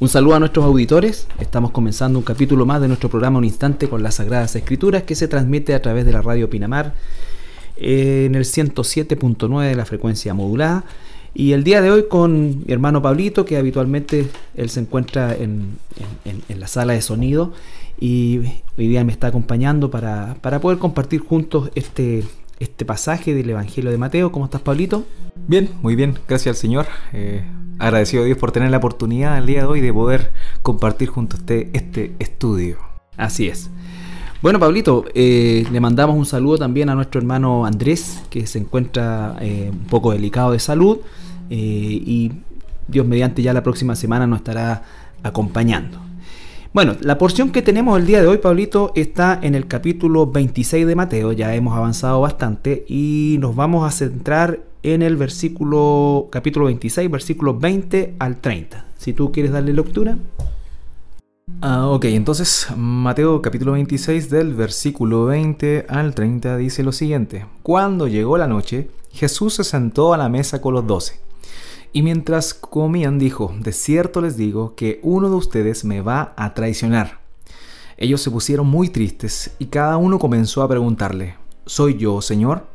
Un saludo a nuestros auditores. Estamos comenzando un capítulo más de nuestro programa Un Instante con las Sagradas Escrituras que se transmite a través de la radio Pinamar en el 107.9 de la frecuencia modulada. Y el día de hoy con mi hermano Pablito, que habitualmente él se encuentra en, la sala de sonido y hoy día me está acompañando para, poder compartir juntos este, este pasaje del Evangelio de Mateo. ¿Cómo estás, Pablito? Bien, muy bien, gracias al Señor. Eh, agradecido a Dios por tener la oportunidad el día de hoy de poder compartir junto a usted este estudio. Así es. Bueno, Pablito, eh, le mandamos un saludo también a nuestro hermano Andrés, que se encuentra eh, un poco delicado de salud y Dios mediante ya la próxima semana nos estará acompañando. Bueno, la porción que tenemos el día de hoy, Pablito, está en el capítulo 26 de Mateo, ya hemos avanzado bastante y nos vamos a centrar en el versículo, capítulo 26, versículos 20 al 30. Si tú quieres darle lectura. Ah, ok, entonces Mateo capítulo 26 del versículo 20 al 30 dice lo siguiente. Cuando llegó la noche, Jesús se sentó a la mesa con los doce. Y mientras comían dijo, de cierto les digo que uno de ustedes me va a traicionar. Ellos se pusieron muy tristes y cada uno comenzó a preguntarle, ¿soy yo, Señor?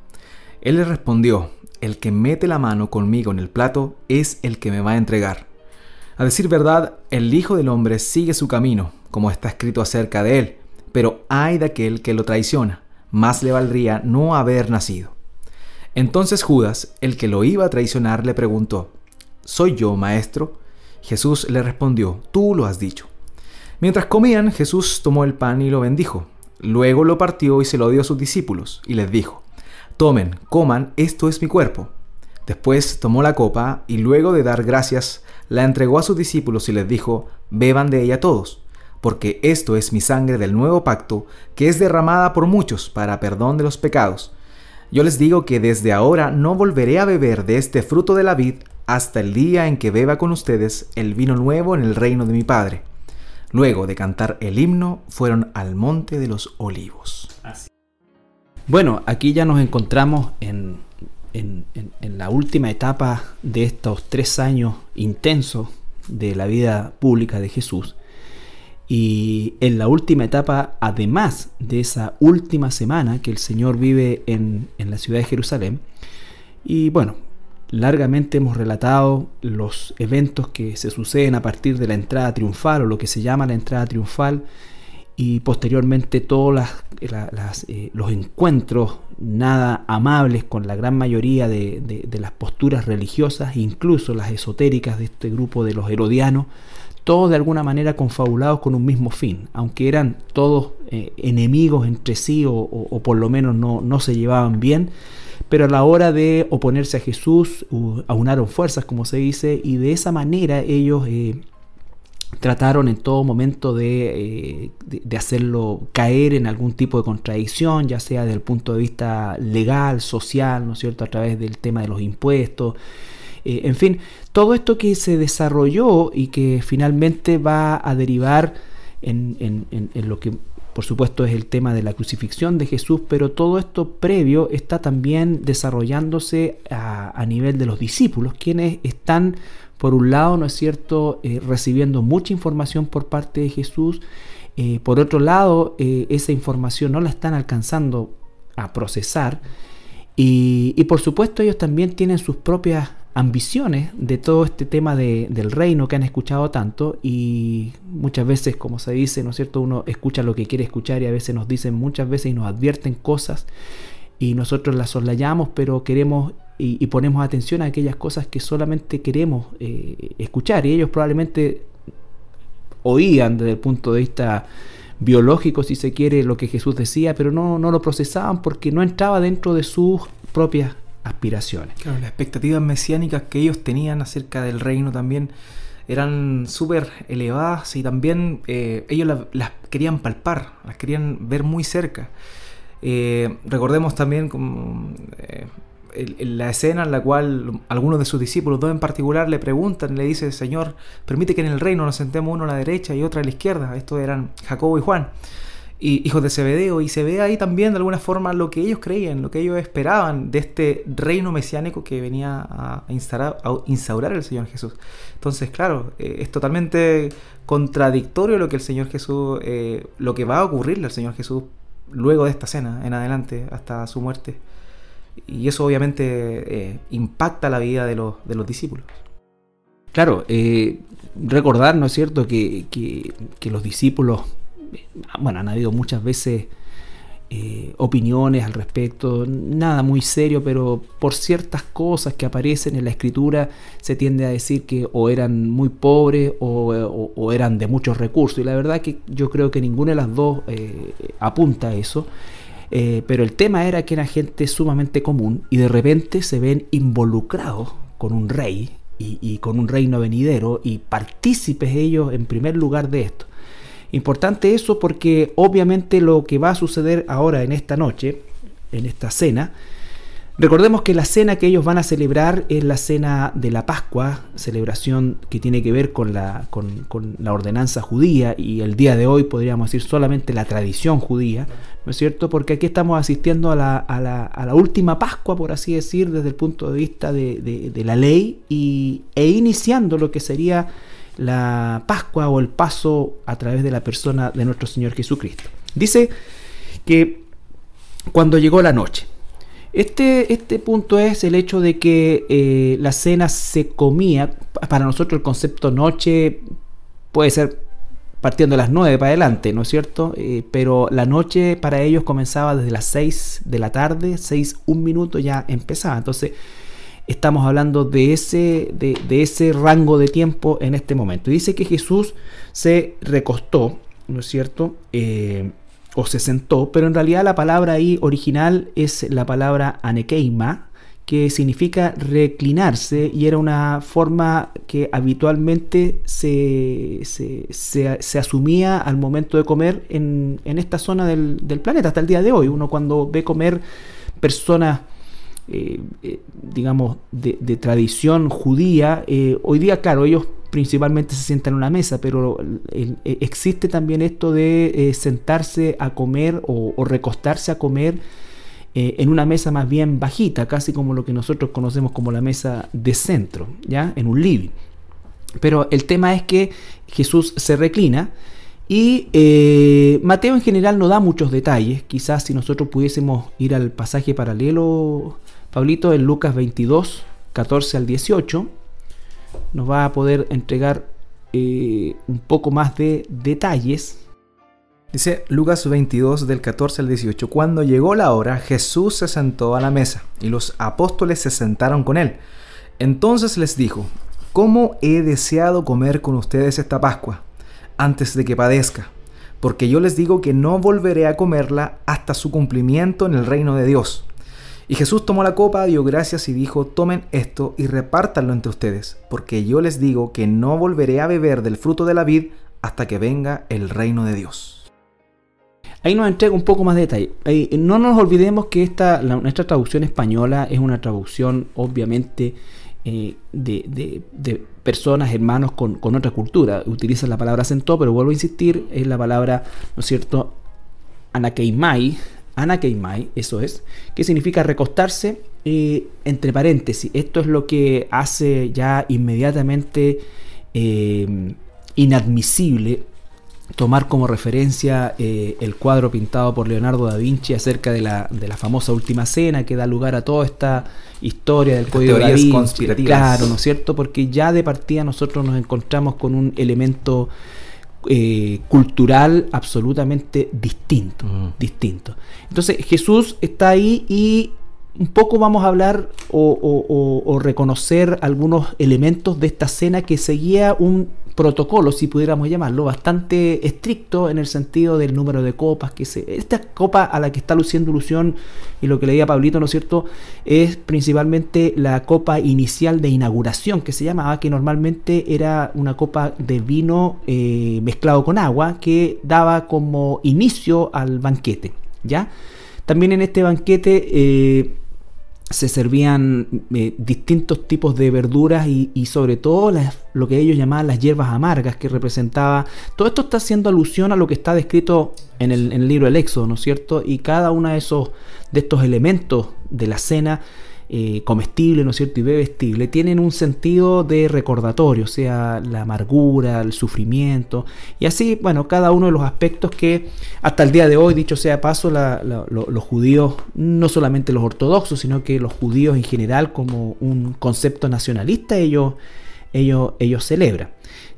Él les respondió, el que mete la mano conmigo en el plato es el que me va a entregar. A decir verdad, el Hijo del Hombre sigue su camino, como está escrito acerca de él, pero hay de aquel que lo traiciona, más le valdría no haber nacido. Entonces Judas, el que lo iba a traicionar, le preguntó, ¿Soy yo, maestro? Jesús le respondió, tú lo has dicho. Mientras comían, Jesús tomó el pan y lo bendijo. Luego lo partió y se lo dio a sus discípulos, y les dijo, Tomen, coman, esto es mi cuerpo. Después tomó la copa y luego de dar gracias, la entregó a sus discípulos y les dijo, beban de ella todos, porque esto es mi sangre del nuevo pacto, que es derramada por muchos para perdón de los pecados. Yo les digo que desde ahora no volveré a beber de este fruto de la vid hasta el día en que beba con ustedes el vino nuevo en el reino de mi Padre. Luego de cantar el himno, fueron al monte de los olivos. Bueno, aquí ya nos encontramos en, la última etapa de estos tres años intensos de la vida pública de Jesús. Y en la última etapa, además de esa última semana que el Señor vive en, en la ciudad de Jerusalén, y bueno, largamente hemos relatado los eventos que se suceden a partir de la entrada triunfal o lo que se llama la entrada triunfal y posteriormente todos eh, los encuentros nada amables con la gran mayoría de, las posturas religiosas, incluso las esotéricas de este grupo de los herodianos, todos de alguna manera confabulados con un mismo fin, aunque eran todos eh, enemigos entre sí o, por lo menos no, no, se llevaban bien, pero a la hora de oponerse a Jesús aunaron fuerzas, como se dice, y de esa manera ellos... Eh, trataron en todo momento eh, de, hacerlo caer en algún tipo de contradicción, ya sea desde el punto de vista legal, social, ¿no es cierto?, a través del tema de los impuestos. Eh, en fin, todo esto que se desarrolló y que finalmente va a derivar en, lo que por supuesto es el tema de la crucifixión de Jesús, pero todo esto previo está también desarrollándose a, nivel de los discípulos, quienes están por un lado, ¿no es cierto?, eh, recibiendo mucha información por parte de Jesús, eh, por otro lado, eh, esa información no la están alcanzando a procesar, y, por supuesto ellos también tienen sus propias ambiciones de todo este tema del reino que han escuchado tanto y muchas veces, como se dice, ¿no es cierto? Uno escucha lo que quiere escuchar y a veces nos dicen muchas veces y nos advierten cosas y nosotros las soslayamos, pero queremos y, ponemos atención a aquellas cosas que solamente queremos eh, escuchar y ellos probablemente oían desde el punto de vista biológico, si se quiere, lo que Jesús decía, pero no, no lo procesaban porque no entraba dentro de sus propias aspiraciones. Claro, las expectativas mesiánicas que ellos tenían acerca del reino también eran súper elevadas y también eh, ellos las, querían palpar, las querían ver muy cerca. Eh, recordemos también como la escena en la cual algunos de sus discípulos, dos en particular, le preguntan, le dice, Señor, permite que en el reino nos sentemos uno a la derecha y otro a la izquierda. Estos eran Jacobo y Juan. Hijos de Zebedeo y se ve ahí también de alguna forma lo que ellos creían, lo que ellos esperaban de este reino mesiánico que venía a instaurar, a instaurar el Señor Jesús. Entonces, claro, eh, es totalmente contradictorio lo que el Señor Jesús, eh, lo que va a ocurrirle al Señor Jesús luego de esta cena en adelante hasta su muerte. Y eso obviamente eh, impacta la vida de los, de los discípulos. Claro, recordar, ¿no es cierto?, que, que los discípulos bueno, han habido muchas veces eh, opiniones al respecto, nada muy serio, pero por ciertas cosas que aparecen en la escritura se tiende a decir que o eran muy pobres o, eran de muchos recursos. Y la verdad que yo creo que ninguna de las dos eh, apunta a eso. Eh, pero el tema era que era gente sumamente común y de repente se ven involucrados con un rey y, y con un reino venidero y partícipes ellos en primer lugar de esto. Importante eso porque obviamente lo que va a suceder ahora en esta noche, en esta cena, recordemos que la cena que ellos van a celebrar es la cena de la Pascua, celebración que tiene que ver con la, ordenanza judía y el día de hoy podríamos decir solamente la tradición judía, ¿no es cierto? Porque aquí estamos asistiendo a la, a la, última Pascua, por así decir, desde el punto de vista de, de, la ley y, e iniciando lo que sería la Pascua o el paso a través de la persona de nuestro Señor Jesucristo. Dice que cuando llegó la noche, este, este punto es el hecho de que eh, la cena se comía, para nosotros el concepto noche puede ser partiendo de las 9 para adelante, ¿no es cierto? Eh, pero la noche para ellos comenzaba desde las 6 de la tarde, 6, un minuto ya empezaba. Entonces, estamos hablando de ese, de, ese rango de tiempo en este momento. dice que Jesús se recostó, ¿no es cierto? Eh, o se sentó, pero en realidad la palabra ahí original es la palabra anekeima, que significa reclinarse y era una forma que habitualmente se, se, asumía al momento de comer en, esta zona del, del, planeta hasta el día de hoy. Uno cuando ve comer personas eh, eh, digamos, de, tradición judía, eh, hoy día, claro, ellos principalmente se sientan en una mesa, pero existe también esto de sentarse a comer o, recostarse a comer en una mesa más bien bajita, casi como lo que nosotros conocemos como la mesa de centro, ¿ya? En un living. Pero el tema es que Jesús se reclina y Mateo en general no da muchos detalles. Quizás si nosotros pudiésemos ir al pasaje paralelo Pablito en Lucas 22, 14 al 18 nos va a poder entregar eh, un poco más de detalles. Dice Lucas 22 del 14 al 18, cuando llegó la hora Jesús se sentó a la mesa y los apóstoles se sentaron con él. Entonces les dijo, ¿cómo he deseado comer con ustedes esta Pascua antes de que padezca? Porque yo les digo que no volveré a comerla hasta su cumplimiento en el reino de Dios. Y Jesús tomó la copa, dio gracias y dijo, tomen esto y repártanlo entre ustedes, porque yo les digo que no volveré a beber del fruto de la vid hasta que venga el reino de Dios. Ahí nos entrega un poco más de detalle. no nos olvidemos que esta, nuestra traducción española es una traducción obviamente eh, de, personas, hermanos con, otra cultura. Utiliza la palabra sentó, pero vuelvo a insistir, es la palabra, ¿no es cierto?, anakeimai, Anakeimai, eso es, que significa recostarse, eh, entre paréntesis. Esto es lo que hace ya inmediatamente eh, inadmisible tomar como referencia eh, el cuadro pintado por Leonardo da Vinci acerca de la, de la, famosa Última Cena que da lugar a toda esta historia del Código da Vinci. Claro, ¿no es cierto? Porque ya de partida nosotros nos encontramos con un elemento eh, cultural absolutamente distinto, mm. distinto. Entonces Jesús está ahí y un poco vamos a hablar o, reconocer algunos elementos de esta cena que seguía un protocolo, si pudiéramos llamarlo, bastante estricto en el sentido del número de copas que se... Esta copa a la que está luciendo ilusión y lo que leía Pablito, ¿no es cierto?, es principalmente la copa inicial de inauguración que se llamaba, que normalmente era una copa de vino eh, mezclado con agua que daba como inicio al banquete, ¿ya? También en este banquete... Eh, se servían eh, distintos tipos de verduras y, sobre todo lo que ellos llamaban las hierbas amargas, que representaba... Todo esto está haciendo alusión a lo que está descrito en el, en el libro del Éxodo, ¿no es cierto? Y cada uno de, esos, de estos elementos de la cena eh, comestible, ¿no es cierto? Y bebestible, tienen un sentido de recordatorio, o sea, la amargura, el sufrimiento, y así, bueno, cada uno de los aspectos que hasta el día de hoy, dicho sea paso, los judíos, no solamente los ortodoxos, sino que los judíos en general, como un concepto nacionalista, ellos, ellos, ellos celebran.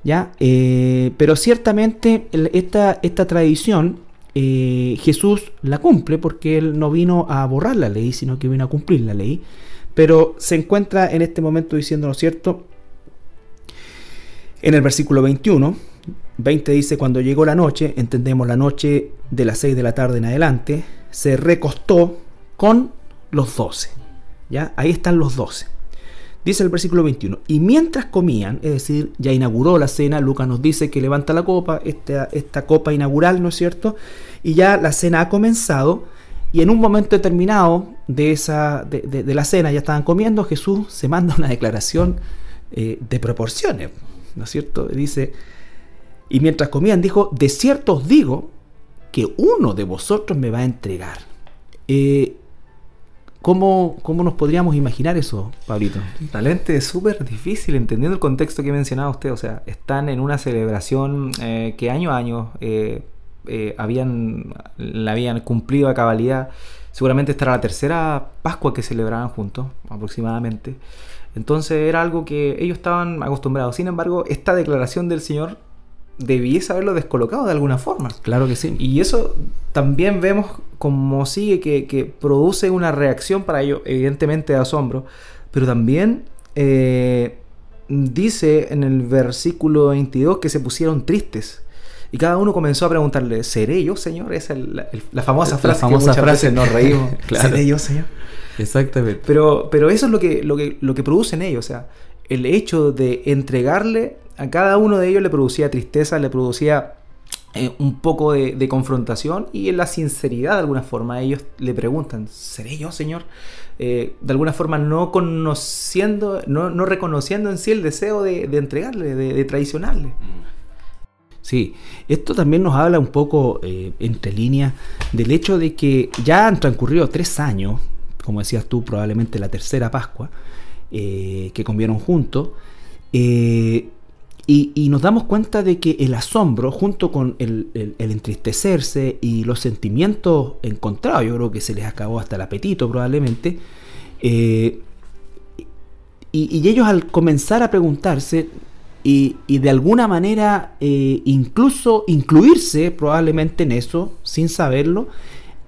¿ya? Eh, pero ciertamente esta, esta tradición eh, Jesús la cumple porque él no vino a borrar la ley, sino que vino a cumplir la ley. Pero se encuentra en este momento diciendo, ¿no cierto? En el versículo 21, 20 dice, cuando llegó la noche, entendemos la noche de las 6 de la tarde en adelante, se recostó con los 12. ¿Ya? Ahí están los 12. Dice el versículo 21, y mientras comían, es decir, ya inauguró la cena, Lucas nos dice que levanta la copa, esta, esta copa inaugural, ¿no es cierto? Y ya la cena ha comenzado, y en un momento determinado de, esa, de, la cena, ya estaban comiendo, Jesús se manda una declaración eh, de proporciones, ¿no es cierto? Dice, y mientras comían dijo, de cierto os digo que uno de vosotros me va a entregar. Eh, ¿Cómo, ¿Cómo, nos podríamos imaginar eso, Pablito? Realmente es súper difícil, entendiendo el contexto que mencionaba usted. O sea, están en una celebración eh, que año a año eh, eh, habían, la habían cumplido a cabalidad. Seguramente esta era la tercera Pascua que celebraban juntos, aproximadamente. Entonces era algo que ellos estaban acostumbrados. Sin embargo, esta declaración del Señor debiese haberlo descolocado de alguna forma. Claro que sí. Y eso también vemos como sigue que, produce una reacción para ello, evidentemente de asombro, pero también eh, dice en el versículo 22 que se pusieron tristes. Y cada uno comenzó a preguntarle, ¿seré yo, Señor? Esa es la, famosa frase. La famosa frase, nos reímos. ¿Seré yo, Señor? Exactamente. Pero, pero eso es lo que, lo, que, lo que produce en ellos. O sea, el hecho de entregarle a cada uno de ellos le producía tristeza, le producía eh, un poco de, confrontación y en la sinceridad de alguna forma ellos le preguntan, ¿seré yo, Señor? Eh, de alguna forma no conociendo, no, reconociendo en sí el deseo de, entregarle, de, traicionarle. Sí, esto también nos habla un poco eh, entre líneas del hecho de que ya han transcurrido tres años, como decías tú, probablemente la tercera Pascua, que comieron juntos, y, nos damos cuenta de que el asombro, junto con el, entristecerse y los sentimientos encontrados, yo creo que se les acabó hasta el apetito probablemente, eh, y, ellos al comenzar a preguntarse y, de alguna manera eh, incluso incluirse probablemente en eso, sin saberlo,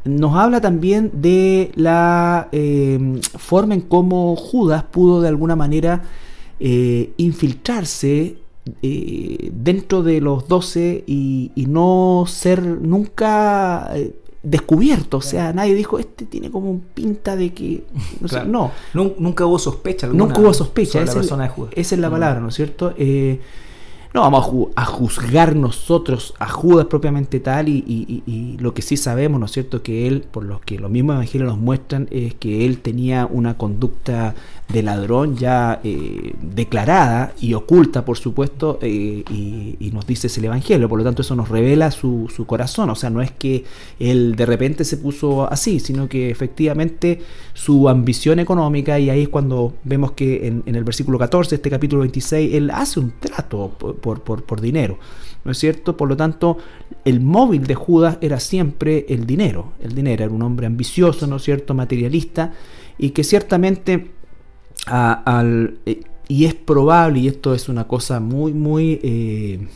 nos habla también de la eh, forma en cómo Judas pudo de alguna manera infiltrarse eh, dentro de los 12 y, no ser nunca eh, descubierto. O sea, nadie dijo, este tiene como un pinta de que... No, Nunca hubo sospecha. nunca hubo sospecha. Esa, es la mm. palabra, ¿no es cierto? Eh, no vamos a, juzgar nosotros a Judas propiamente tal y, lo que sí sabemos, ¿no es cierto?, que él, por lo que los mismos evangelios nos muestran, es que él tenía una conducta de ladrón ya eh, declarada y oculta, por supuesto, eh, y, nos dice el Evangelio. Por lo tanto, eso nos revela su, corazón. O sea, no es que él de repente se puso así, sino que efectivamente su ambición económica, y ahí es cuando vemos que en, el versículo 14, este capítulo 26, él hace un trato por, por, por dinero. ¿No es cierto? Por lo tanto, el móvil de Judas era siempre el dinero. El dinero era un hombre ambicioso, ¿no es cierto? Materialista, y que ciertamente eh, y es probable, y esto es una cosa muy, muy, eh,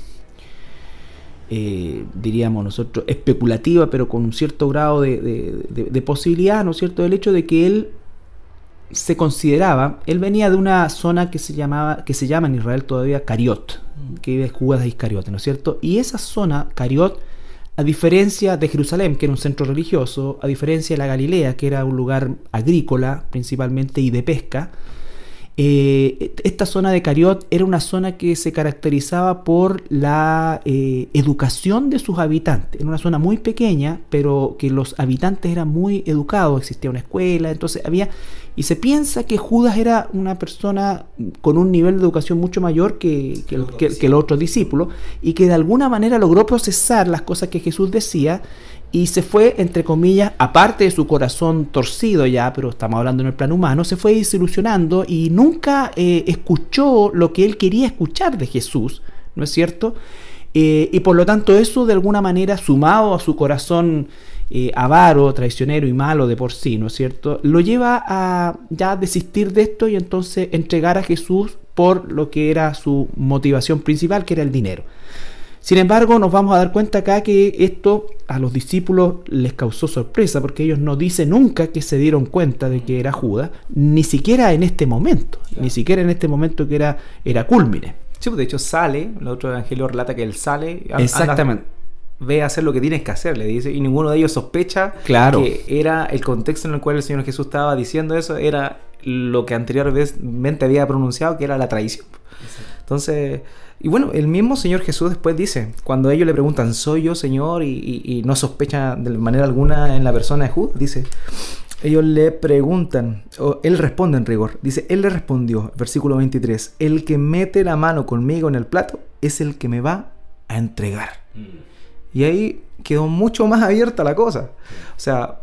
eh, diríamos nosotros, especulativa, pero con un cierto grado de, posibilidad, ¿no es cierto?, del hecho de que él se consideraba, él venía de una zona que se llamaba, que se llama en Israel todavía Cariot, que vive Judas de Iscariote, ¿no es cierto? Y esa zona, Cariot, a diferencia de Jerusalén, que era un centro religioso, a diferencia de la Galilea, que era un lugar agrícola principalmente y de pesca, eh, esta zona de Cariot era una zona que se caracterizaba por la eh, educación de sus habitantes. Era una zona muy pequeña, pero que los habitantes eran muy educados, existía una escuela, entonces había... Y se piensa que Judas era una persona con un nivel de educación mucho mayor que, que, que, los otros discípulos y que de alguna manera logró procesar las cosas que Jesús decía y se fue, entre comillas, aparte de su corazón torcido ya, pero estamos hablando en el plano humano, se fue desilusionando y nunca eh, escuchó lo que él quería escuchar de Jesús, ¿no es cierto? Eh, y por lo tanto eso de alguna manera, sumado a su corazón eh, avaro, traicionero y malo de por sí, ¿no es cierto? Lo lleva a ya desistir de esto y entonces entregar a Jesús por lo que era su motivación principal, que era el dinero. Sin embargo, nos vamos a dar cuenta acá que esto a los discípulos les causó sorpresa porque ellos no dicen nunca que se dieron cuenta de que era Judas, ni siquiera en este momento, ni siquiera en este momento que era, era culmine. Sí, pues de hecho sale, el otro evangelio relata que él sale. Exactamente ve a hacer lo que tienes que hacer, le dice, y ninguno de ellos sospecha claro. que era el contexto en el cual el Señor Jesús estaba diciendo eso, era lo que anteriormente había pronunciado, que era la traición. Entonces, y bueno, el mismo Señor Jesús después dice, cuando ellos le preguntan, ¿soy yo Señor? Y, no sospecha de manera alguna en la persona de Judas, dice, ellos le preguntan, o él responde en rigor, dice, él le respondió, versículo 23, el que mete la mano conmigo en el plato es el que me va a entregar. Mm. Y ahí quedó mucho más abierta la cosa. O sea,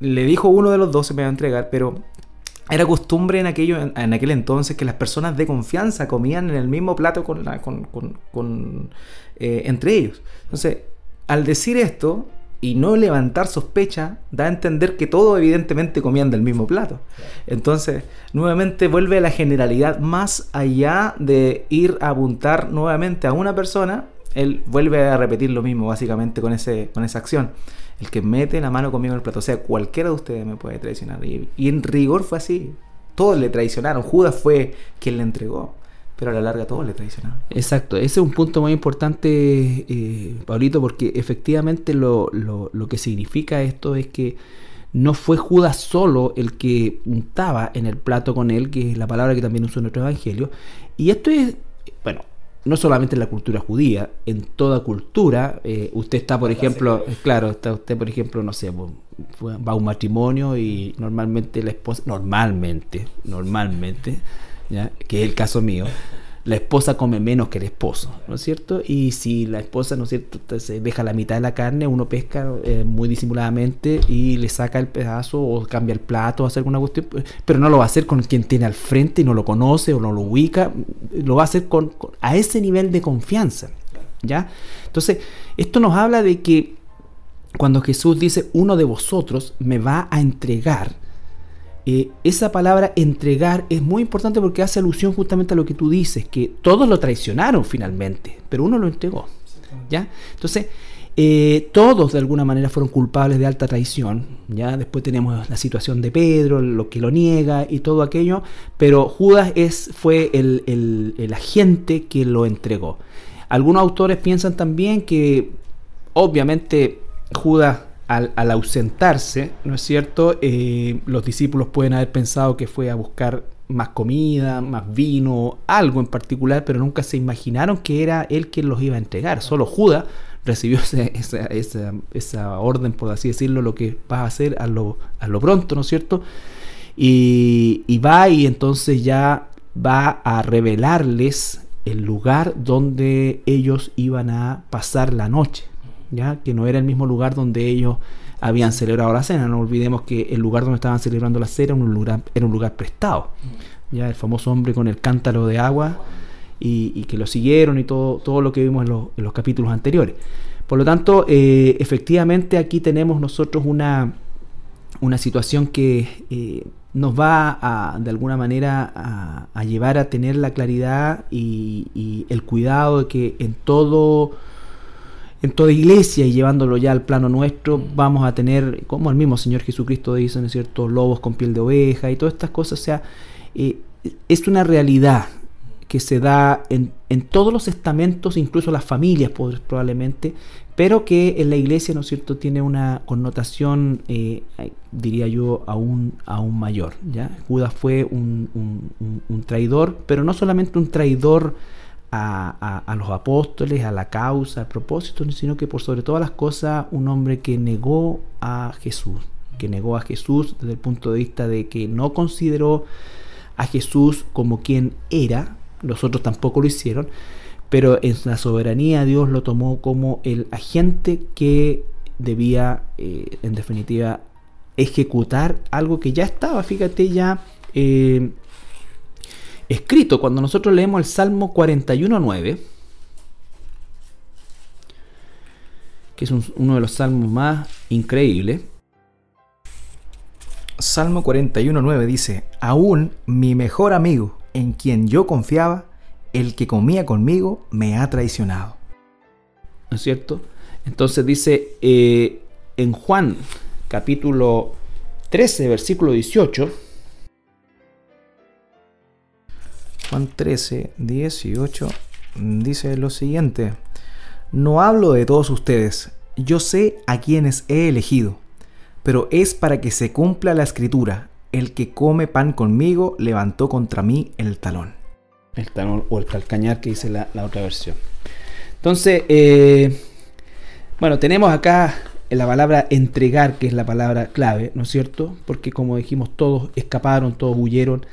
le dijo uno de los dos se me va a entregar, pero era costumbre en, aquello, en, aquel entonces que las personas de confianza comían en el mismo plato con, con, eh, entre ellos. Entonces, al decir esto y no levantar sospecha, da a entender que todos evidentemente comían del mismo plato. Entonces, nuevamente vuelve a la generalidad más allá de ir a apuntar nuevamente a una persona él vuelve a repetir lo mismo básicamente con, ese, con esa acción. El que mete la mano conmigo en el plato, o sea, cualquiera de ustedes me puede traicionar. Y, en rigor fue así. Todos le traicionaron. Judas fue quien le entregó. Pero a la larga todos le traicionaron. Exacto, ese es un punto muy importante, eh, porque efectivamente lo, lo que significa esto es que no fue Judas solo el que untaba en el plato con él, que es la palabra que también usó en nuestro evangelio. Y esto es, bueno, no solamente en la cultura judía, en toda cultura, eh, usted está, por ejemplo, claro, está usted, por ejemplo, no sé, va a un matrimonio y normalmente la esposa, normalmente, normalmente, ¿ya? que es el caso mío, la esposa come menos que el esposo, ¿no es cierto? Y si la esposa, ¿no es cierto?, se deja la mitad de la carne, uno pesca eh, muy disimuladamente y le saca el pedazo o cambia el plato o hace alguna cuestión, pues, pero no lo va a hacer con quien tiene al frente y no lo conoce o no lo ubica, lo va a hacer con, a ese nivel de confianza, ¿ya? Entonces, esto nos habla de que cuando Jesús dice, uno de vosotros me va a entregar, eh, esa palabra entregar es muy importante porque hace alusión justamente a lo que tú dices, que todos lo traicionaron finalmente, pero uno lo entregó. ¿ya? Entonces, eh, todos de alguna manera fueron culpables de alta traición. ¿ya? Después tenemos la situación de Pedro, lo que lo niega y todo aquello, pero Judas es, fue el, el agente que lo entregó. Algunos autores piensan también que obviamente Judas al, ausentarse, ¿no es cierto? Eh, los discípulos pueden haber pensado que fue a buscar más comida, más vino, algo en particular, pero nunca se imaginaron que era él quien los iba a entregar. Solo Judas recibió esa, orden, por así decirlo, lo que va a hacer a lo, pronto, ¿no es cierto? Y va y entonces ya va a revelarles el lugar donde ellos iban a pasar la noche ya que no era el mismo lugar donde ellos habían celebrado la cena. No olvidemos que el lugar donde estaban celebrando la cena era un lugar, era un lugar prestado. Ya el famoso hombre con el cántaro de agua y, que lo siguieron y todo, todo lo que vimos en, los capítulos anteriores. Por lo tanto, eh, efectivamente aquí tenemos nosotros una, una situación que eh, nos va a, de alguna manera a, llevar a tener la claridad y, y el cuidado de que en todo en toda iglesia y llevándolo ya al plano nuestro, vamos a tener, como el mismo Señor Jesucristo dice, ¿no es cierto?, lobos con piel de oveja y todas estas cosas. O sea, eh, es una realidad que se da en, en, todos los estamentos, incluso las familias probablemente, pero que en la iglesia, ¿no es cierto?, tiene una connotación, eh, diría yo, aún, aún mayor. ¿ya? Judas fue un, un, un traidor, pero no solamente un traidor, a, los apóstoles, a la causa, al propósito, sino que por sobre todas las cosas un hombre que negó a Jesús. que negó a Jesús desde el punto de vista de que no consideró a Jesús como quien era, los otros tampoco lo hicieron, pero en la soberanía Dios lo tomó como el agente que debía, eh, en definitiva, ejecutar algo que ya estaba, fíjate, ya eh, escrito. Cuando nosotros leemos el Salmo 41.9, que es uno de los salmos más increíbles. Salmo 41.9 dice, aún mi mejor amigo, en quien yo confiaba, el que comía conmigo, me ha traicionado. ¿No es cierto? Entonces dice eh, en Juan capítulo 13, versículo 18. Juan 13, 18 dice lo siguiente. No hablo de todos ustedes, yo sé a quienes he elegido, pero es para que se cumpla la escritura. El que come pan conmigo levantó contra mí el talón. El talón o el calcañar que dice la, otra versión. Entonces, eh, bueno, tenemos acá la palabra entregar, que es la palabra clave, ¿no es cierto? Porque como dijimos, todos escaparon, todos huyeron,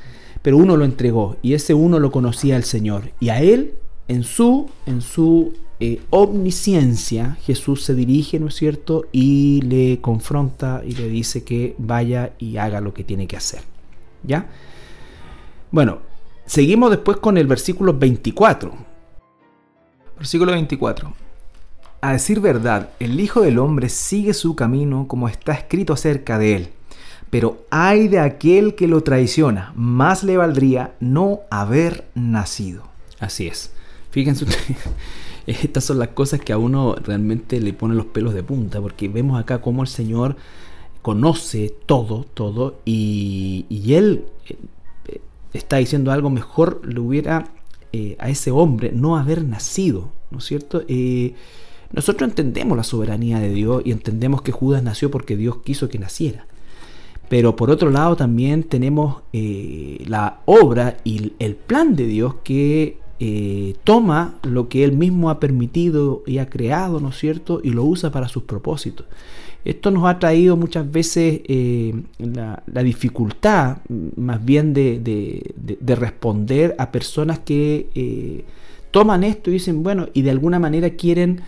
pero uno lo entregó y ese uno lo conocía al Señor. Y a él, en su, en su eh, omnisciencia, Jesús se dirige, ¿no es cierto? Y le confronta y le dice que vaya y haga lo que tiene que hacer. ¿Ya? Bueno, seguimos después con el versículo 24. Versículo 24. A decir verdad, el Hijo del Hombre sigue su camino como está escrito acerca de él. Pero hay de aquel que lo traiciona, más le valdría no haber nacido. Así es. Fíjense ustedes, estas son las cosas que a uno realmente le pone los pelos de punta, porque vemos acá cómo el Señor conoce todo, todo, y, Él eh, está diciendo algo mejor, le hubiera eh, a ese hombre no haber nacido, ¿no es cierto? Eh, nosotros entendemos la soberanía de Dios y entendemos que Judas nació porque Dios quiso que naciera. Pero por otro lado también tenemos eh, la obra y el plan de Dios que eh, toma lo que Él mismo ha permitido y ha creado, ¿no es cierto? Y lo usa para sus propósitos. Esto nos ha traído muchas veces eh, la, dificultad más bien de, responder a personas que toman esto y dicen, bueno, y de alguna manera quieren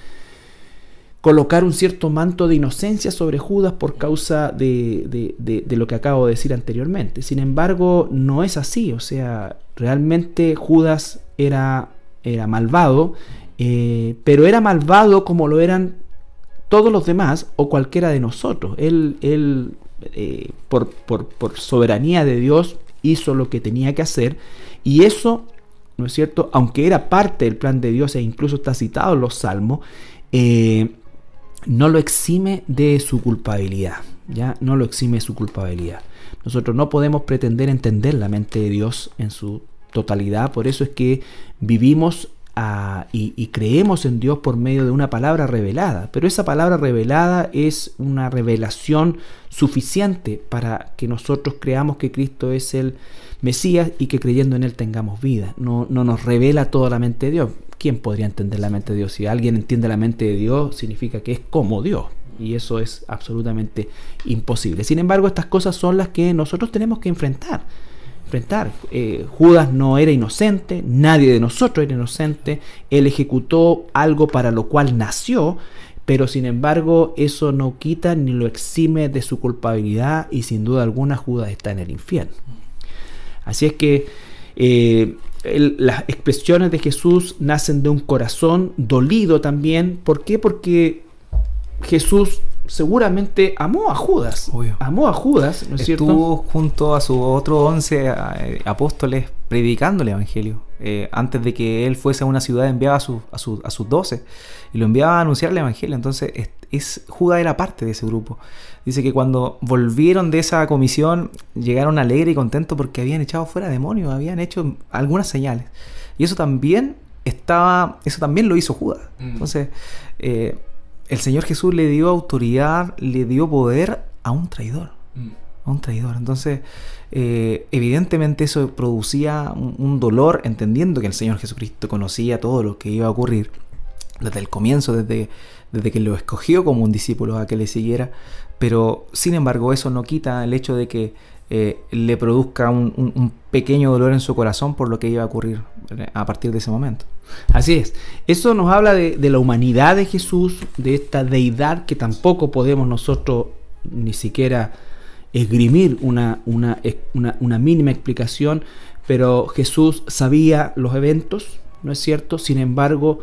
colocar un cierto manto de inocencia sobre Judas por causa de, lo que acabo de decir anteriormente. Sin embargo, no es así. O sea, realmente Judas era, era malvado, eh, pero era malvado como lo eran todos los demás o cualquiera de nosotros. Él, él eh, por, soberanía de Dios, hizo lo que tenía que hacer y eso, ¿no es cierto? Aunque era parte del plan de Dios e incluso está citado en los salmos, eh, no lo exime de su culpabilidad, ya no lo exime de su culpabilidad. Nosotros no podemos pretender entender la mente de Dios en su totalidad, por eso es que vivimos ah, y, creemos en Dios por medio de una palabra revelada, pero esa palabra revelada es una revelación suficiente para que nosotros creamos que Cristo es el Mesías y que creyendo en Él tengamos vida. No nos revela toda la mente de Dios. ¿Quién podría entender la mente de Dios? Si alguien entiende la mente de Dios, significa que es como Dios. Y eso es absolutamente imposible. Sin embargo, estas cosas son las que nosotros tenemos que enfrentar. Enfrentar. Eh, Judas no era inocente, nadie de nosotros era inocente. Él ejecutó algo para lo cual nació, pero sin embargo eso no quita ni lo exime de su culpabilidad y sin duda alguna Judas está en el infierno. Así es que eh, las expresiones de Jesús nacen de un corazón dolido también. ¿Por qué? Porque Jesús seguramente amó a Judas. Amó a Judas, ¿no es Estuvo junto a sus otros once eh, apóstoles predicando el Evangelio. Eh, antes de que él fuese a una ciudad enviaba a, a, a sus doce y lo enviaba a anunciar el Evangelio. Entonces es, Judas era parte de ese grupo. Dice que cuando volvieron de esa comisión llegaron alegres y contentos porque habían echado fuera demonios, habían hecho algunas señales. Y eso también estaba, eso también lo hizo Judas. Mm. Entonces, eh, el Señor Jesús le dio autoridad, le dio poder a un traidor. Mm. A un traidor. Entonces, eh, evidentemente eso producía un, dolor, entendiendo que el Señor Jesucristo conocía todo lo que iba a ocurrir. desde el comienzo, desde, desde que lo escogió como un discípulo a que le siguiera, pero sin embargo eso no quita el hecho de que eh, le produzca un, pequeño dolor en su corazón por lo que iba a ocurrir eh, a partir de ese momento. Así es. Eso nos habla de, la humanidad de Jesús, de esta deidad que tampoco podemos nosotros ni siquiera esgrimir una, una, una mínima explicación, pero Jesús sabía los eventos, ¿no es cierto? Sin embargo,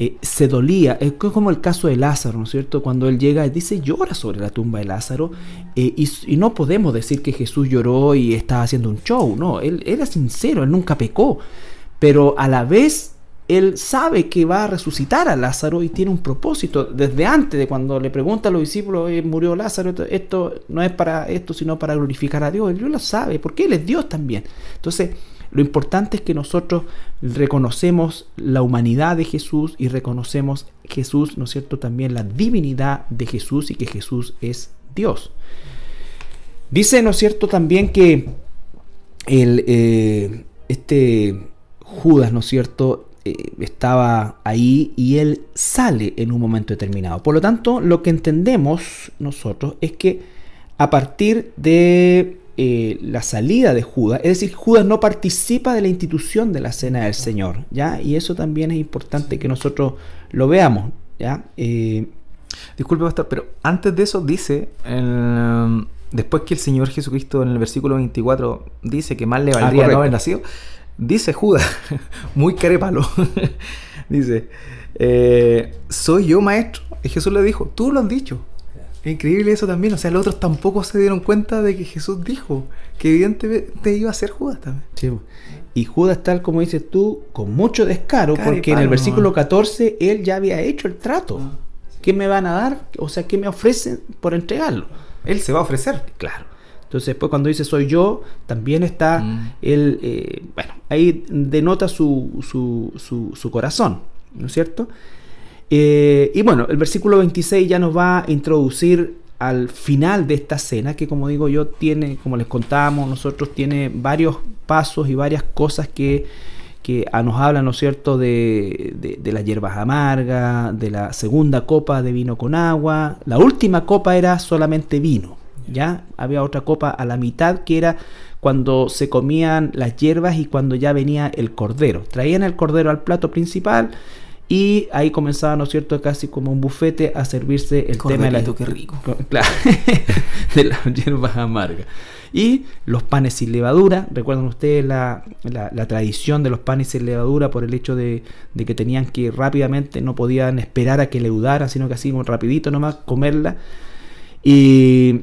eh, se dolía. Es como el caso de Lázaro, ¿no es cierto? Cuando él llega y dice llora sobre la tumba de Lázaro eh, y, no podemos decir que Jesús lloró y estaba haciendo un show, no, él era sincero, él nunca pecó, pero a la vez él sabe que va a resucitar a Lázaro y tiene un propósito desde antes de cuando le pregunta a los discípulos, murió Lázaro, esto no es para esto, sino para glorificar a Dios, él lo sabe, porque él es Dios también. Entonces, lo importante es que nosotros reconocemos la humanidad de Jesús y reconocemos Jesús, ¿no es cierto?, también la divinidad de Jesús y que Jesús es Dios. Dice, ¿no es cierto?, también que el, eh, este Judas, ¿no es cierto?, eh, estaba ahí y él sale en un momento determinado. Por lo tanto, lo que entendemos nosotros es que a partir de eh, la salida de Judas, es decir, Judas no participa de la institución de la cena del Señor, ¿ya? Y eso también es importante que nosotros lo veamos, ¿ya? Eh, Disculpe, pastor, pero antes de eso dice, después que el Señor Jesucristo en el versículo 24 dice que mal le ah, valdría no haber nacido, dice Judas, muy carepalo, dice, eh, soy yo maestro, y Jesús le dijo, tú lo has dicho, increíble eso también. O sea, los otros tampoco se dieron cuenta de que Jesús dijo que evidentemente iba a ser Judas también. Sí. Y Judas, tal como dices tú, con mucho descaro, porque en el versículo 14 él ya había hecho el trato. Ah. ¿Qué me van a dar? O sea, ¿qué me ofrecen por entregarlo? Él se va a ofrecer. Claro. Entonces después cuando dice soy yo, también está mm. él, eh, bueno, ahí denota su, su, su, su corazón, ¿no es cierto? Eh, y bueno, el versículo 26 ya nos va a introducir al final de esta cena, que como digo yo, tiene, como les contábamos nosotros, tiene varios pasos y varias cosas que, que nos hablan, ¿no es cierto?, de, de, las hierbas amargas, de la segunda copa de vino con agua. La última copa era solamente vino, ¿ya? Había otra copa a la mitad que era cuando se comían las hierbas y cuando ya venía el cordero. Traían el cordero al plato principal y ahí comenzaba, ¿no es cierto?, casi como un bufete a servirse el tema de la, qué rico. Claro, de las hierbas amargas. Y los panes sin levadura, recuerdan ustedes la, la, tradición de los panes sin levadura por el hecho de, de, que tenían que rápidamente, no podían esperar a que leudara, sino que así rapidito nomás comerla. Y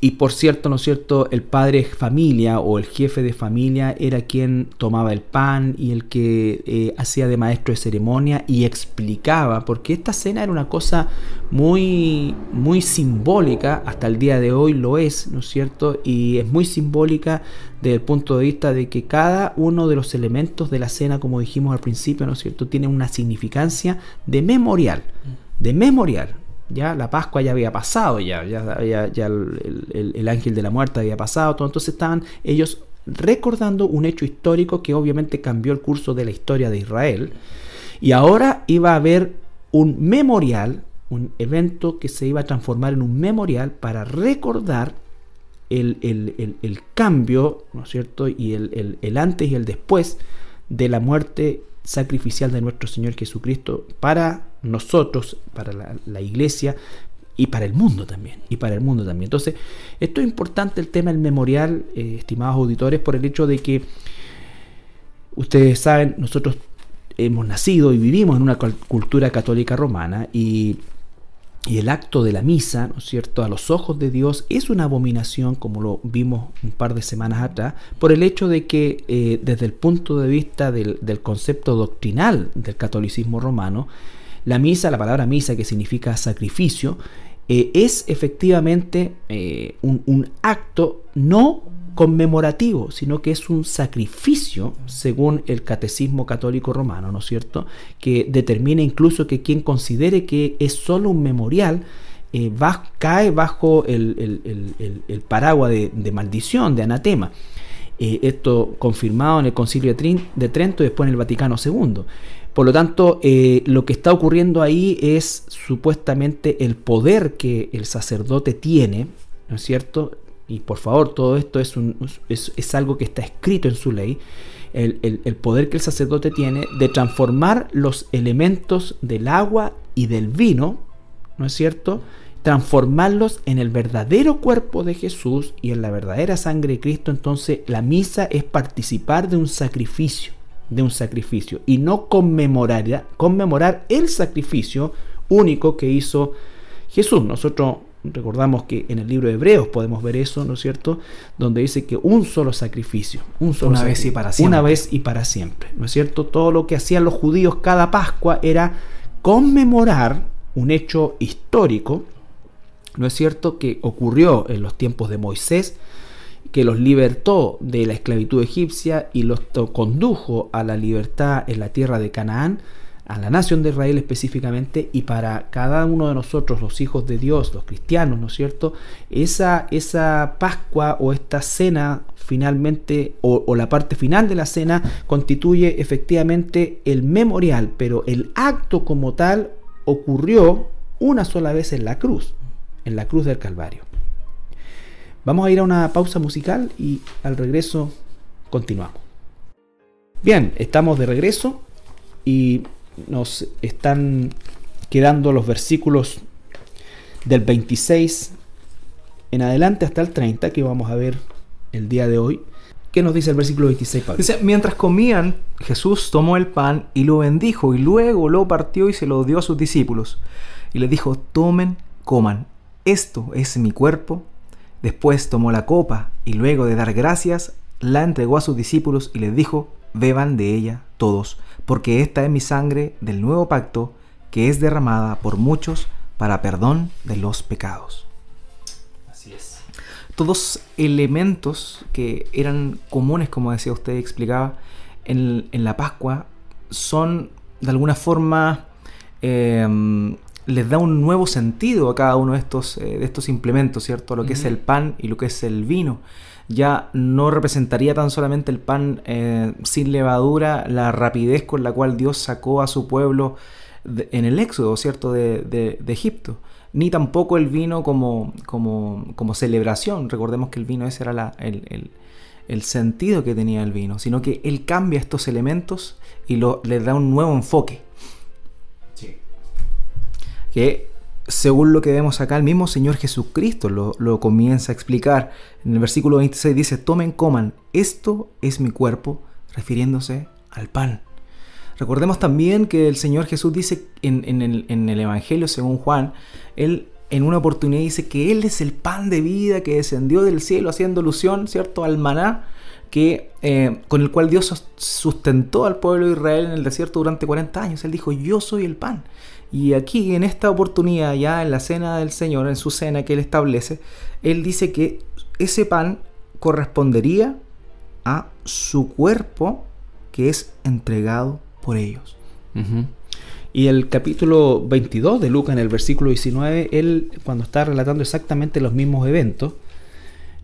y por cierto, ¿no es cierto? El padre familia o el jefe de familia era quien tomaba el pan y el que eh, hacía de maestro de ceremonia y explicaba, porque esta cena era una cosa muy, muy simbólica, hasta el día de hoy lo es, ¿no es cierto? Y es muy simbólica desde el punto de vista de que cada uno de los elementos de la cena, como dijimos al principio, ¿no es cierto?, tiene una significancia de memorial, de memorial, ya la Pascua ya había pasado, ya, ya, ya, el, ángel de la muerte había pasado, entonces estaban ellos recordando un hecho histórico que obviamente cambió el curso de la historia de Israel. Y ahora iba a haber un memorial, un evento que se iba a transformar en un memorial para recordar el, el cambio, ¿no es cierto? Y el, antes y el después de la muerte sacrificial de nuestro Señor Jesucristo para nosotros, para la, iglesia y para el mundo también. Y para el mundo también. Entonces, esto es importante el tema del memorial, eh, estimados auditores, por el hecho de que ustedes saben, nosotros hemos nacido y vivimos en una cultura católica romana y el acto de la misa, ¿no es cierto?, a los ojos de Dios es una abominación, como lo vimos un par de semanas atrás, por el hecho de que eh, desde el punto de vista del, concepto doctrinal del catolicismo romano, la misa, la palabra misa que significa sacrificio, eh, es efectivamente eh, un, acto no conmemorativo, sino que es un sacrificio, según el catecismo católico romano, ¿no es cierto? Que determina incluso que quien considere que es solo un memorial, eh, cae bajo el, paraguas de, maldición, de anatema. Esto confirmado en el Concilio de, Trento y después en el Vaticano II. Por lo tanto, eh, lo que está ocurriendo ahí es supuestamente el poder que el sacerdote tiene, ¿no es cierto? Y por favor, todo esto es, algo que está escrito en su ley. El, el, poder que el sacerdote tiene de transformar los elementos del agua y del vino, ¿no es cierto? Transformarlos en el verdadero cuerpo de Jesús y en la verdadera sangre de Cristo. Entonces la misa es participar de un sacrificio de un sacrificio y no conmemorar, conmemorar el sacrificio único que hizo Jesús. Nosotros recordamos que en el libro de Hebreos podemos ver eso, ¿no es cierto? Donde dice que un solo sacrificio, un solo una vez y para siempre. Una vez y para siempre, ¿no es cierto? Todo lo que hacían los judíos cada Pascua era conmemorar un hecho histórico, ¿no es cierto? Que ocurrió en los tiempos de Moisés, que los libertó de la esclavitud egipcia y los condujo a la libertad en la tierra de Canaán, a la nación de Israel específicamente, y para cada uno de nosotros, los hijos de Dios, los cristianos, ¿no es cierto? Esa, esa Pascua o esta cena finalmente, o, o la parte final de la cena, constituye efectivamente el memorial, pero el acto como tal ocurrió una sola vez en la cruz, en la cruz del Calvario. Vamos a ir a una pausa musical y al regreso continuamos. Bien, estamos de regreso y nos están quedando los versículos del 26 en adelante hasta el 30 que vamos a ver el día de hoy. ¿Qué nos dice el versículo 26, Pablo? Dice, mientras comían, Jesús tomó el pan y lo bendijo y luego lo partió y se lo dio a sus discípulos. Y les dijo, tomen, coman, esto es mi cuerpo Después tomó la copa y luego de dar gracias, la entregó a sus discípulos y les dijo, beban de ella todos, porque esta es mi sangre del nuevo pacto, que es derramada por muchos para perdón de los pecados. Así es. Todos elementos que eran comunes, como decía usted y explicaba, en, la Pascua, son de alguna forma eh, les da un nuevo sentido a cada uno de estos, eh, de estos implementos, ¿cierto? Lo que es el pan y lo que es el vino. Ya no representaría tan solamente el pan eh, sin levadura, la rapidez con la cual Dios sacó a su pueblo en el éxodo, ¿cierto? De, Egipto. Ni tampoco el vino como, como, como, celebración. Recordemos que el vino ese era la, el, el, sentido que tenía el vino, sino que Él cambia estos elementos y lo, les da un nuevo enfoque que según lo que vemos acá, el mismo Señor Jesucristo lo, comienza a explicar. En el versículo 26 dice, tomen, coman, esto es mi cuerpo, refiriéndose al pan. Recordemos también que el Señor Jesús dice en, el, Evangelio según Juan, Él en una oportunidad dice que Él es el pan de vida que descendió del cielo, haciendo alusión, ¿cierto?, al maná, que, eh, con el cual Dios sustentó al pueblo de Israel en el desierto durante 40 años. Él dijo, yo soy el pan. Y aquí, en esta oportunidad, ya en la cena del Señor, en su cena que Él establece, Él dice que ese pan correspondería a su cuerpo que es entregado por ellos. Y el capítulo 22 de Lucas, en el versículo 19, él, cuando está relatando exactamente los mismos eventos,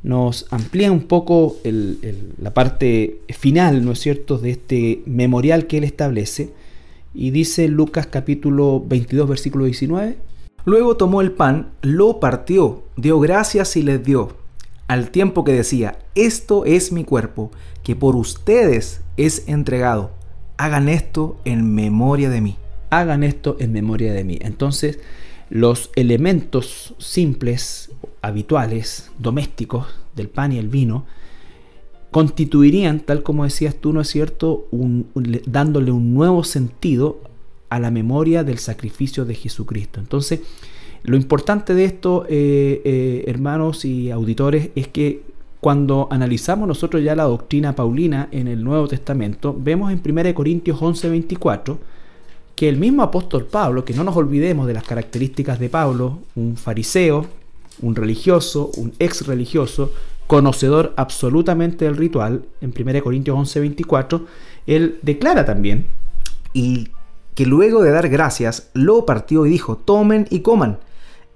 nos amplía un poco la parte final, ¿no es cierto?, de este memorial que él establece y dice Lucas capítulo 22 versículo 19. Luego tomó el pan, lo partió, dio gracias y les dio, al tiempo que decía, esto es mi cuerpo, que por ustedes es entregado. Hagan esto en memoria de mí. Hagan esto en memoria de mí. Entonces, los elementos simples, habituales, domésticos del pan y el vino, constituirían, tal como decías tú, ¿no es cierto?, dándole un nuevo sentido a la memoria del sacrificio de Jesucristo. Entonces, lo importante de esto, eh, eh, hermanos y auditores, es que cuando analizamos nosotros ya la doctrina paulina en el Nuevo Testamento, vemos en 1 Corintios 11:24 que el mismo apóstol Pablo, que no nos olvidemos de las características de Pablo, un fariseo, un religioso, un ex religioso, conocedor absolutamente del ritual, en 1 Corintios 11:24, él declara también, y que luego de dar gracias, lo partió y dijo, tomen y coman,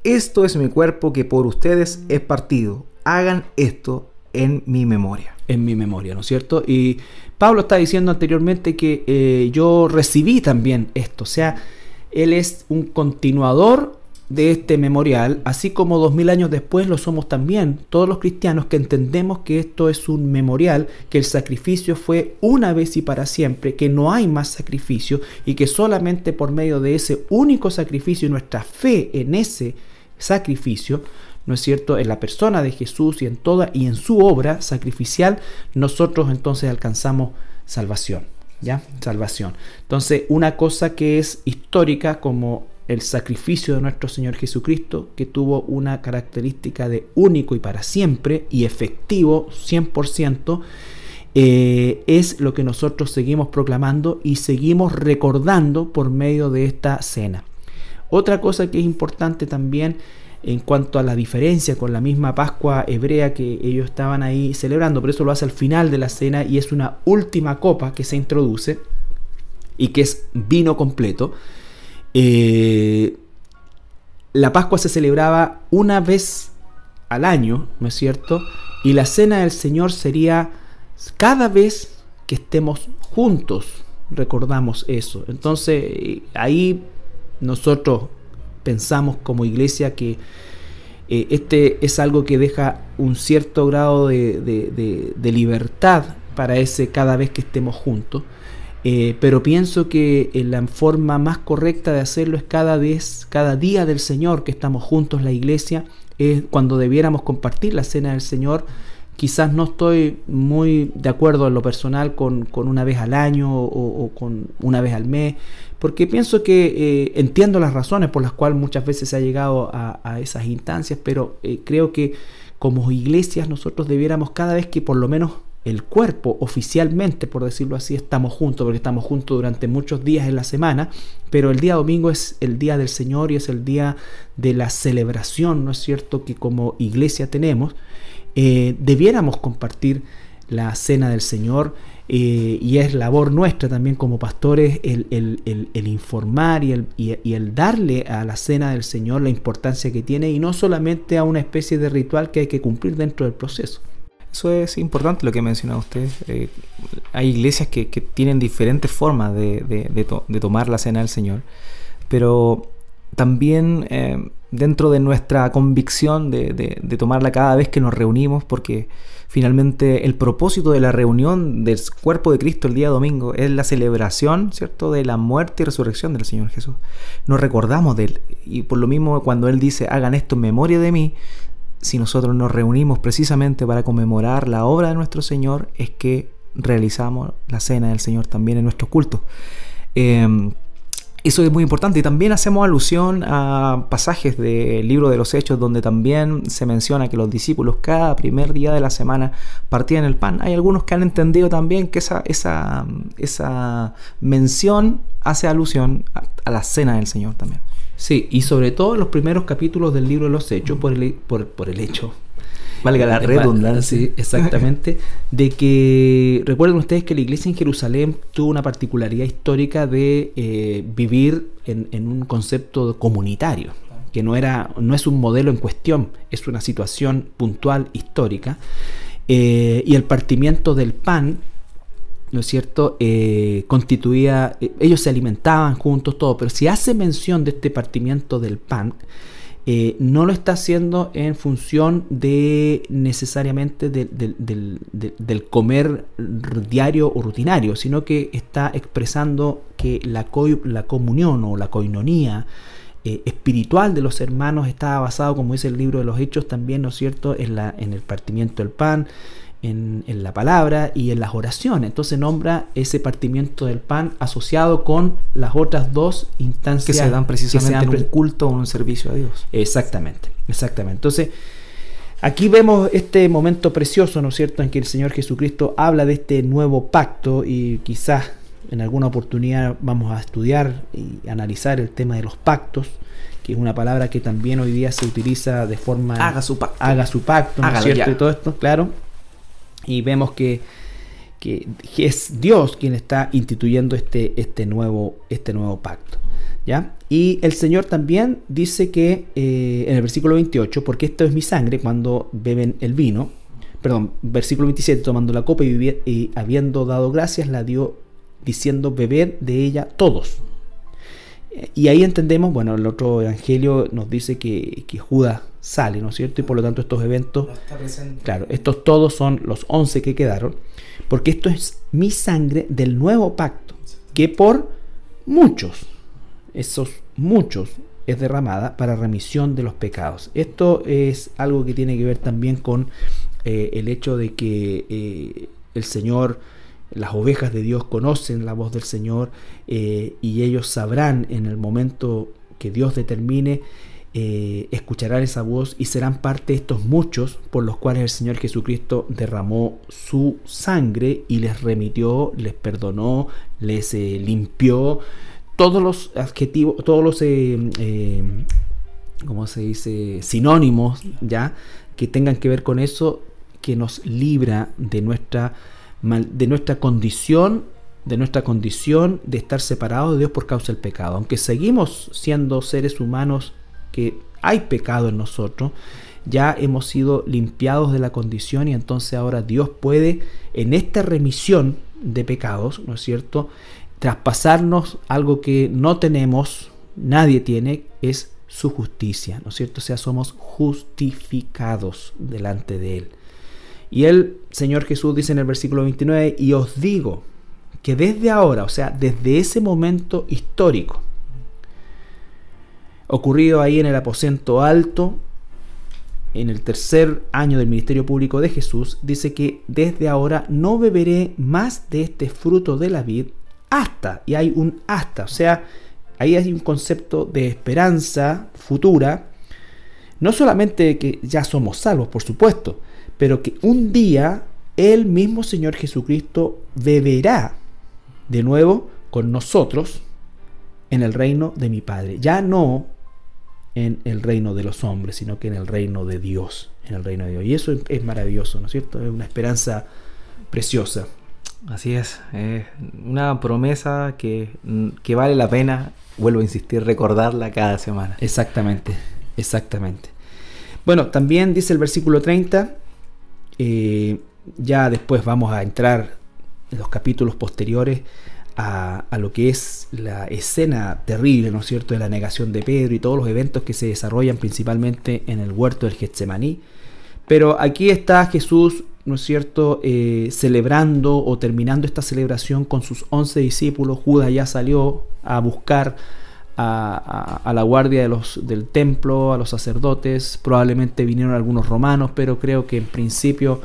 esto es mi cuerpo que por ustedes es partido, hagan esto en mi memoria. En mi memoria, ¿no es cierto? Y Pablo está diciendo anteriormente que eh, yo recibí también esto, o sea, él es un continuador de este memorial, así como dos mil años después lo somos también todos los cristianos que entendemos que esto es un memorial, que el sacrificio fue una vez y para siempre, que no hay más sacrificio y que solamente por medio de ese único sacrificio y nuestra fe en ese sacrificio, ¿no es cierto?, en la persona de Jesús y en toda y en su obra sacrificial, nosotros entonces alcanzamos salvación, ¿ya? Salvación. Entonces, una cosa que es histórica como el sacrificio de nuestro Señor Jesucristo, que tuvo una característica de único y para siempre y efectivo 100%, eh, es lo que nosotros seguimos proclamando y seguimos recordando por medio de esta cena. Otra cosa que es importante también en cuanto a la diferencia con la misma Pascua hebrea que ellos estaban ahí celebrando, por eso lo hace al final de la cena y es una última copa que se introduce y que es vino completo. Eh, la Pascua se celebraba una vez al año, ¿no es cierto? Y la cena del Señor sería cada vez que estemos juntos, recordamos eso. Entonces ahí nosotros pensamos como iglesia que eh, este es algo que deja un cierto grado de libertad para ese cada vez que estemos juntos. Eh, pero pienso que eh, la forma más correcta de hacerlo es cada vez, cada día del Señor que estamos juntos la iglesia, es cuando debiéramos compartir la cena del Señor. Quizás no estoy muy de acuerdo en lo personal con, una vez al año o, con una vez al mes, porque pienso que eh, entiendo las razones por las cuales muchas veces se ha llegado a esas instancias, pero creo que como iglesias nosotros debiéramos cada vez que por lo menos el cuerpo oficialmente, por decirlo así, estamos juntos, porque estamos juntos durante muchos días en la semana, pero el día domingo es el día del Señor y es el día de la celebración, ¿no es cierto?, que como iglesia tenemos, eh, debiéramos compartir la cena del Señor eh, y es labor nuestra también como pastores el, informar y el, y el darle a la cena del Señor la importancia que tiene y no solamente a una especie de ritual que hay que cumplir dentro del proceso. Eso es importante lo que menciona usted. Eh, hay iglesias que, tienen diferentes formas de, tomar la cena del Señor, pero también eh, dentro de nuestra convicción de, tomarla cada vez que nos reunimos, porque finalmente el propósito de la reunión del cuerpo de Cristo el día domingo es la celebración, ¿cierto?, de la muerte y resurrección del Señor Jesús. Nos recordamos de Él, y por lo mismo cuando Él dice, hagan esto en memoria de mí, si nosotros nos reunimos precisamente para conmemorar la obra de nuestro Señor, es que realizamos la cena del Señor también en nuestro culto. Em, eso es muy importante y también hacemos alusión a pasajes del libro de los Hechos donde también se menciona que los discípulos cada primer día de la semana partían el pan. Hay algunos que han entendido también que esa, esa, esa mención hace alusión a la cena del Señor también. Sí, y sobre todo en los primeros capítulos del libro de los Hechos, por el, por, por el hecho. Valga la redundancia. Sí, exactamente, de que recuerden ustedes que la iglesia en Jerusalén tuvo una particularidad histórica de eh, vivir en, un concepto comunitario, que no, era, no es un modelo en cuestión, es una situación puntual histórica, eh, y el partimiento del pan ¿no es cierto?, eh, constituía, eh, ellos se alimentaban juntos, todo, pero si hace mención de este partimiento del pan, eh, no lo está haciendo en función de necesariamente del comer diario o rutinario, sino que está expresando que la, la comunión o la coinonía espiritual de los hermanos estaba basado, como dice el libro de los Hechos, también, ¿no es cierto?, en, la, en el partimiento del pan, en, la palabra y en las oraciones. Entonces nombra ese partimiento del pan asociado con las otras dos instancias que se dan precisamente en un culto o un servicio a Dios. Exactamente, exactamente. Entonces, aquí vemos este momento precioso, ¿no es cierto?, en que el Señor Jesucristo habla de este nuevo pacto y quizás en alguna oportunidad vamos a estudiar y analizar el tema de los pactos que es una palabra que también hoy día se utiliza de forma haga su pacto haga su pacto ¿no es cierto? y todo esto claro y vemos que, es Dios quien está instituyendo este, este, nuevo, este nuevo pacto. ¿ya? Y el Señor también dice que eh, en el versículo 28, porque esto es mi sangre cuando beben el vino, perdón, versículo 27, tomando la copa y, habiendo dado gracias, la dio diciendo, beber de ella todos. Y ahí entendemos, bueno, el otro evangelio nos dice que, que Judas sale, ¿no es cierto? Y por lo tanto estos eventos, claro, estos todos son los 11 que quedaron, porque esto es mi sangre del nuevo pacto, que por muchos, esos muchos, es derramada para remisión de los pecados. Esto es algo que tiene que ver también con eh, el hecho de que eh, el Señor, las ovejas de Dios conocen la voz del Señor eh, y ellos sabrán en el momento que Dios determine eh, escucharán esa voz y serán parte de estos muchos por los cuales el Señor Jesucristo derramó su sangre y les remitió, les perdonó, les eh, limpió todos los adjetivos, todos los, eh, ¿cómo se dice?, sinónimos, ¿ya?, que tengan que ver con eso, que nos libra de nuestra, de nuestra condición de nuestra condición de estar separados de Dios por causa del pecado. Aunque seguimos siendo seres humanos que hay pecado en nosotros, ya hemos sido limpiados de la condición y entonces ahora Dios puede en esta remisión de pecados, ¿no es cierto?, traspasarnos algo que no tenemos, nadie tiene, es su justicia, ¿no es cierto? O sea, somos justificados delante de Él. Y el Señor Jesús dice en el versículo 29, y os digo que desde ahora, o sea, desde ese momento histórico, ocurrido ahí en el aposento alto, en el tercer año del ministerio público de Jesús, dice que desde ahora no beberé más de este fruto de la vid hasta, y hay un hasta, o sea, ahí hay un concepto de esperanza futura, no solamente que ya somos salvos, por supuesto, pero que un día el mismo Señor Jesucristo beberá de nuevo con nosotros en el reino de mi Padre. Ya no en el reino de los hombres, sino que en el reino de Dios, en el reino de Dios. Y eso es maravilloso, ¿no es cierto? Es una esperanza preciosa. Así es, es una promesa que, que, vale la pena, vuelvo a insistir, recordarla cada semana. Exactamente, exactamente. Bueno, también dice el versículo 30, eh, ya después vamos a entrar en los capítulos posteriores a, lo que es la escena terrible, ¿no es cierto?, de la negación de Pedro y todos los eventos que se desarrollan principalmente en el huerto del Getsemaní. Pero aquí está Jesús, ¿no es cierto?, eh, celebrando o terminando esta celebración con sus once discípulos. Judas ya salió a buscar a, a, la guardia de los, del templo, a los sacerdotes. Probablemente vinieron algunos romanos, pero creo que en principio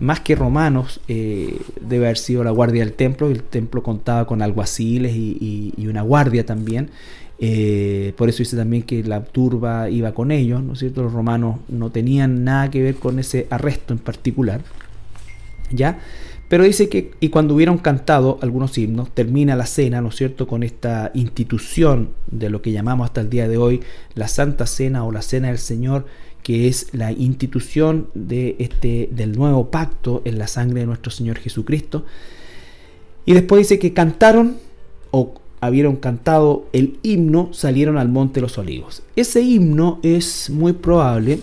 más que romanos, eh, debe haber sido la guardia del templo. El templo contaba con alguaciles y, una guardia también. Eh, por eso dice también que la turba iba con ellos, ¿no es cierto? Los romanos no tenían nada que ver con ese arresto en particular. ¿Ya? Pero dice que, y cuando hubieron cantado algunos himnos, termina la cena, ¿no es cierto?, con esta institución de lo que llamamos hasta el día de hoy la Santa Cena o la Cena del Señor, que es la institución de este, del nuevo pacto en la sangre de nuestro Señor Jesucristo. Y después dice que cantaron o habieron cantado el himno, salieron al monte de los olivos. Ese himno es muy probable,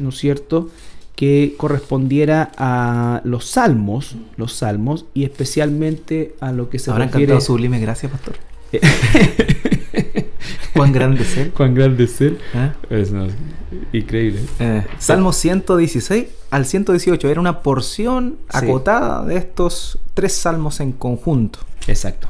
¿no es cierto?, que correspondiera a los salmos, los salmos, y especialmente a lo que se ¿Habrán refiere... cantado sublime gracias, pastor? Cuán grande es Cuán grande es ¿Ah? Es increíble. Eh, Salmo 116 al 118 era una porción acotada de estos tres salmos en conjunto. Exacto.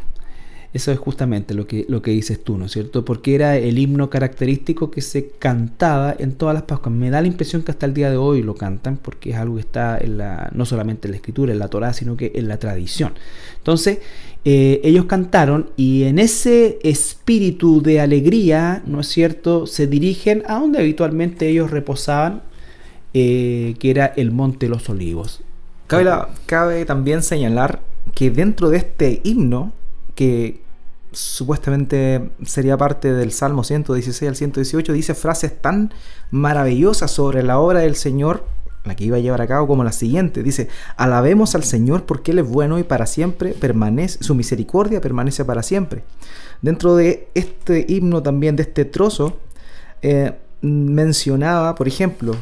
Eso es justamente lo que, lo que dices tú, ¿no es cierto? Porque era el himno característico que se cantaba en todas las Pascuas. Me da la impresión que hasta el día de hoy lo cantan porque es algo que está en la, no solamente en la escritura, en la Torá, sino que en la tradición. Entonces, eh, ellos cantaron y en ese espíritu de alegría, ¿no es cierto?, se dirigen a donde habitualmente ellos reposaban, eh, que era el Monte de los Olivos. Cabe, cabe también señalar que dentro de este himno, que supuestamente sería parte del Salmo 116 al 118, dice frases tan maravillosas sobre la obra del Señor, la que iba a llevar a cabo, como la siguiente. Dice, alabemos al Señor porque Él es bueno y para siempre permanece, su misericordia permanece para siempre. Dentro de este himno también, de este trozo, eh, mencionaba, por ejemplo,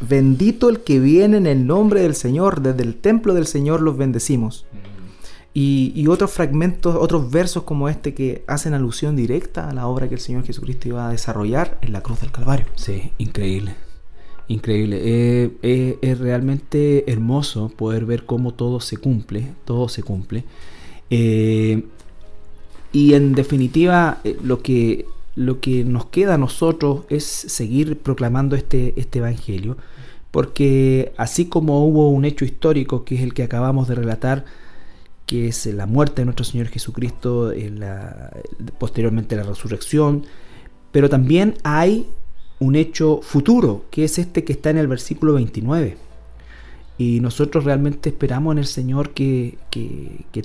bendito el que viene en el nombre del Señor, desde el templo del Señor los bendecimos. Y, otros fragmentos, otros versos como este que hacen alusión directa a la obra que el Señor Jesucristo iba a desarrollar en la cruz del Calvario. Sí, increíble. Increíble. Eh, eh, es realmente hermoso poder ver cómo todo se cumple, todo se cumple. Eh, y en definitiva, lo que, lo que nos queda a nosotros es seguir proclamando este, este Evangelio, porque así como hubo un hecho histórico, que es el que acabamos de relatar, que es la muerte de nuestro Señor Jesucristo, posteriormente la resurrección, pero también hay un hecho futuro, que es este que está en el versículo 29. Y nosotros realmente esperamos en el Señor que,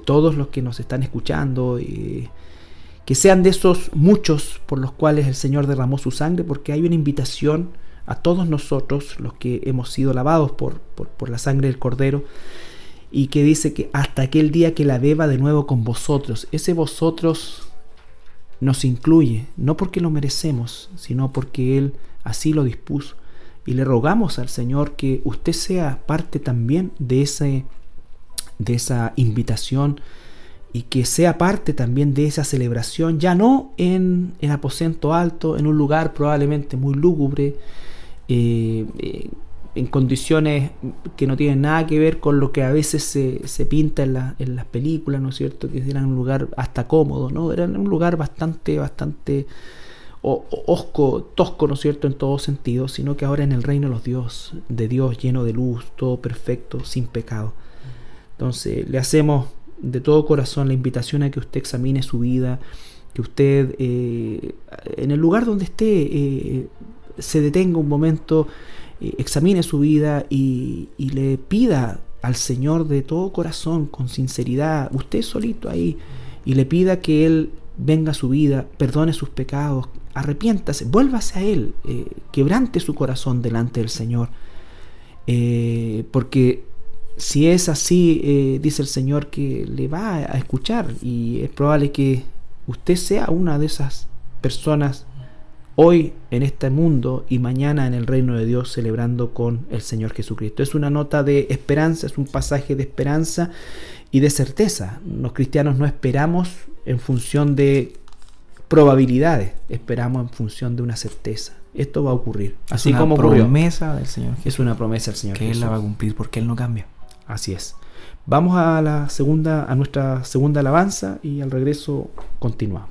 todos los que nos están escuchando, eh, que sean de esos muchos por los cuales el Señor derramó su sangre, porque hay una invitación a todos nosotros, los que hemos sido lavados por, por la sangre del Cordero, y que dice que hasta aquel día que la beba de nuevo con vosotros. Ese vosotros nos incluye, no porque lo merecemos, sino porque Él así lo dispuso. Y le rogamos al Señor que usted sea parte también de, ese, de esa invitación y que sea parte también de esa celebración, ya no en el aposento alto, en un lugar probablemente muy lúgubre, eh, eh, en condiciones que no tienen nada que ver con lo que a veces se, pinta en, en, las películas, ¿no es cierto? Que eran un lugar hasta cómodo, ¿no? Eran un lugar bastante, bastante osco, tosco, ¿no es cierto?, en todo sentido, sino que ahora en el reino de los Dios, de Dios lleno de luz, todo perfecto, sin pecado. Entonces, le hacemos de todo corazón la invitación a que usted examine su vida, que usted, eh, en el lugar donde esté, eh, se detenga un momento eh, examine su vida y, le pida al Señor de todo corazón, con sinceridad, usted solito ahí, y le pida que Él venga a su vida, perdone sus pecados, arrepiéntase, vuélvase a Él, eh, quebrante su corazón delante del Señor. Eh, porque si es así, dice el Señor que le va a escuchar y es probable que usted sea una de esas personas hoy en este mundo y mañana en el reino de Dios celebrando con el Señor Jesucristo. Es una nota de esperanza, es un pasaje de esperanza y de certeza. Los cristianos no esperamos en función de probabilidades, esperamos en función de una certeza. Esto va a ocurrir. Así es una como promesa del Señor. Es una promesa del Señor. Que Él la va a cumplir porque Él no cambia. Así es. Vamos a la segunda, a nuestra segunda alabanza y al regreso continuamos.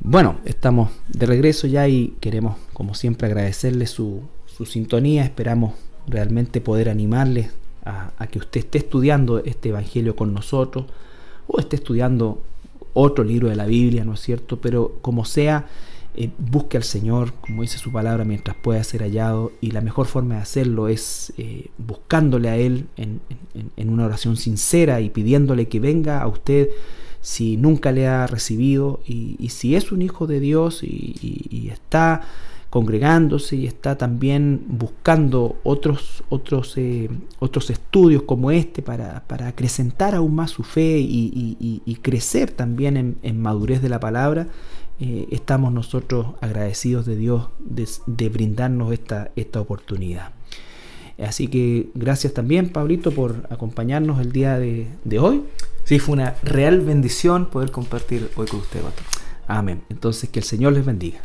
Bueno, estamos de regreso ya y queremos, como siempre, agradecerle su, sintonía. Esperamos realmente poder animarle a, que usted esté estudiando este Evangelio con nosotros o esté estudiando otro libro de la Biblia, ¿no es cierto? Pero como sea, eh, busque al Señor, como dice su palabra, mientras pueda ser hallado. Y la mejor forma de hacerlo es eh, buscándole a Él en una oración sincera y pidiéndole que venga a usted si nunca le ha recibido y, si es un hijo de Dios y, está congregándose y está también buscando otros, otros, eh, otros estudios como este para, acrecentar aún más su fe y, crecer también en, madurez de la palabra, eh, estamos nosotros agradecidos de Dios de, brindarnos esta, esta oportunidad. Así que gracias también, Pablito, por acompañarnos el día de hoy. Sí, fue una real bendición poder compartir hoy con usted, Amén. Entonces, que el Señor les bendiga.